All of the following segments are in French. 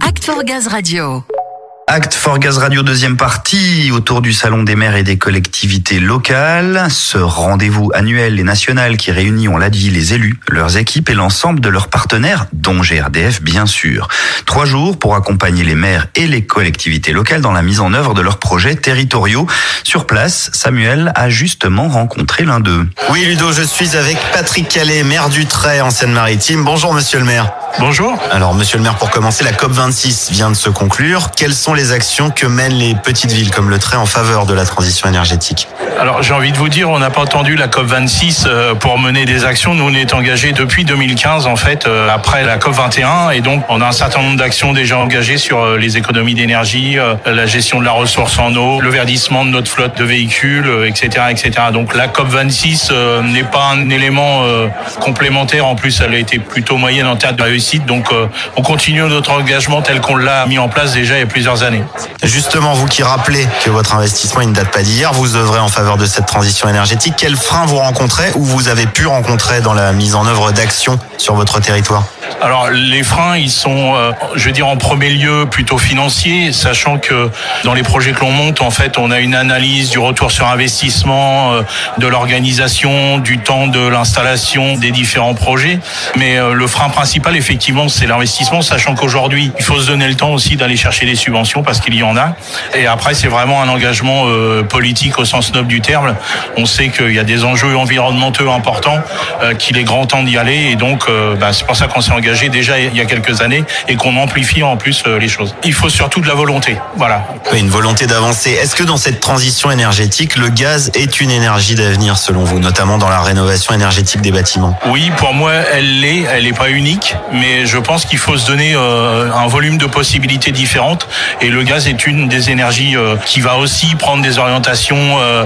Act for Gaz Radio. Act for Gaz Radio deuxième partie autour du Salon des maires et des collectivités locales. Ce rendez-vous annuel et national qui réunit, on l'a dit, les élus, leurs équipes et l'ensemble de leurs partenaires, dont GRDF bien sûr. Trois jours pour accompagner les maires et les collectivités locales dans la mise en œuvre de leurs projets territoriaux. Sur place, Samuel a justement rencontré l'un d'eux. Oui Ludo, je suis avec Patrick Calais, maire du Trait en Seine-Maritime. Bonjour monsieur le maire. Bonjour. Alors monsieur le maire, pour commencer, la COP26 vient de se conclure. Quelles sont les actions que mènent les petites villes comme le Trait en faveur de la transition énergétique? Alors j'ai envie de vous dire, on n'a pas attendu la COP26 euh, pour mener des actions. Nous on est engagés depuis 2015 en fait, euh, après la COP21 et donc on a un certain nombre d'actions déjà engagées sur euh, les économies d'énergie, la gestion de la ressource en eau, le verdissement de notre flotte de véhicules, etc., etc. Donc la COP26 n'est pas un élément complémentaire. En plus, elle a été plutôt moyenne en termes de réussite. Donc on continue notre engagement tel qu'on l'a mis en place déjà il y a plusieurs années. Justement, vous qui rappelez que votre investissement il ne date pas d'hier, vous œuvrez en faveur de cette transition énergétique. Quels freins vous rencontrez ou vous avez pu rencontrer dans la mise en œuvre d'actions sur votre territoire? Alors les freins, ils sont, euh, je veux dire en premier lieu plutôt financiers, sachant que dans les projets que l'on monte, en fait, on a une analyse du retour sur investissement, euh, de l'organisation, du temps de l'installation des différents projets. Mais euh, le frein principal, effectivement, c'est l'investissement, sachant qu'aujourd'hui, il faut se donner le temps aussi d'aller chercher des subventions parce qu'il y en a. Et après, c'est vraiment un engagement politique au sens noble du terme. On sait qu'il y a des enjeux environnementaux importants, qu'il est grand temps d'y aller, et donc bah, c'est pour ça qu'on s'est engagé déjà il y a quelques années et qu'on amplifie en plus euh, les choses. Il faut surtout de la volonté. Voilà. Une volonté d'avancer. Est-ce que dans cette transition énergétique, le gaz est une énergie d'avenir selon vous, notamment dans la rénovation énergétique des bâtiments? Oui, pour moi, elle l'est. Elle n'est pas unique, mais je pense qu'il faut se donner euh, un volume de possibilités différentes. Et le gaz est une des énergies euh, qui va aussi prendre des orientations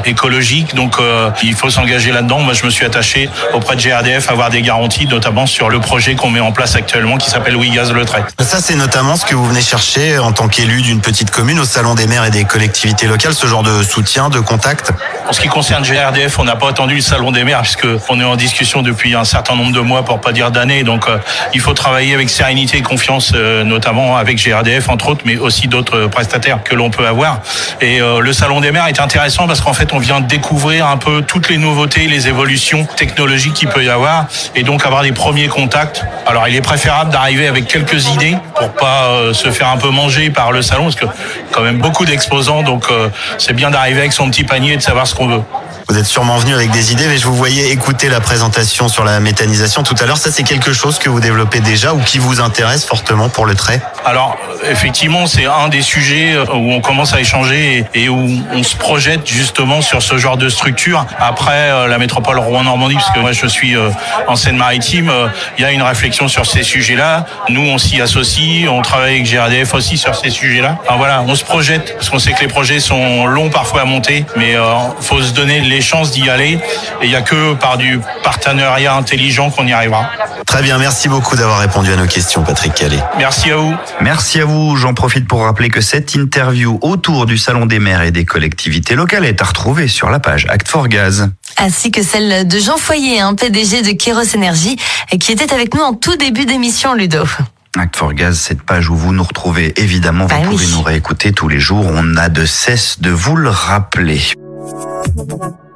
écologiques. Donc, il faut s'engager là-dedans. Moi, je me suis attaché auprès de GRDF à avoir des garanties, notamment sur le projet qu'on met en place actuellement qui s'appelle Oui Gaz Le Trait. Ça, c'est notamment ce que vous venez chercher en tant qu'élu d'une petite commune au Salon des maires et des collectivités locales, ce genre de soutien, de contact En ce qui concerne GRDF, on n'a pas attendu le Salon des maires puisqu'on est en discussion depuis un certain nombre de mois, pour pas dire d'années. Donc, euh, il faut travailler avec sérénité et confiance, euh, notamment avec GRDF, entre autres, mais aussi d'autres prestataires que l'on peut avoir. Et euh, le Salon des maires est intéressant parce qu'en fait, on vient découvrir un peu toutes les nouveautés, les évolutions technologiques qu'il peut y avoir et donc avoir des premiers contacts. Alors, il est préférable d'arriver avec quelques idées pour pas se faire un peu manger par le salon, parce que quand même beaucoup d'exposants, donc c'est bien d'arriver avec son petit panier et de savoir ce qu'on veut. Vous êtes sûrement venu avec des idées, mais je vous voyais écouter la présentation sur la méthanisation tout à l'heure. Ça, c'est quelque chose que vous développez déjà ou qui vous intéresse fortement pour le trait? Alors, effectivement, c'est un des sujets euh, où on commence à échanger et où on se projette justement sur ce genre de structure. Après euh, la métropole Rouen-Normandie, parce que moi je suis euh, en Seine-Maritime, il y a une réflexion sur ces sujets-là. Nous, on s'y associe, on travaille avec GRDF aussi sur ces sujets-là. Enfin voilà, on se projette parce qu'on sait que les projets sont longs parfois à monter, mais il faut se donner les chances d'y aller. Et il n'y a que par du partenariat intelligent qu'on y arrivera. Très bien, merci beaucoup d'avoir répondu à nos questions, Patrick Calais. Merci à vous. Merci à vous. J'en profite pour rappeler que cette interview autour du Salon des maires et des collectivités locales est à retrouver sur la page Act for Gaz. Ainsi que celle de Jean Foyer, un PDG de Kéros Énergie, qui était avec nous en tout début d'émission, Ludo. Act for Gaz, cette page où vous nous retrouvez, évidemment, vous bah pouvez nous réécouter tous les jours. On n'a de cesse de vous le rappeler. Thank you.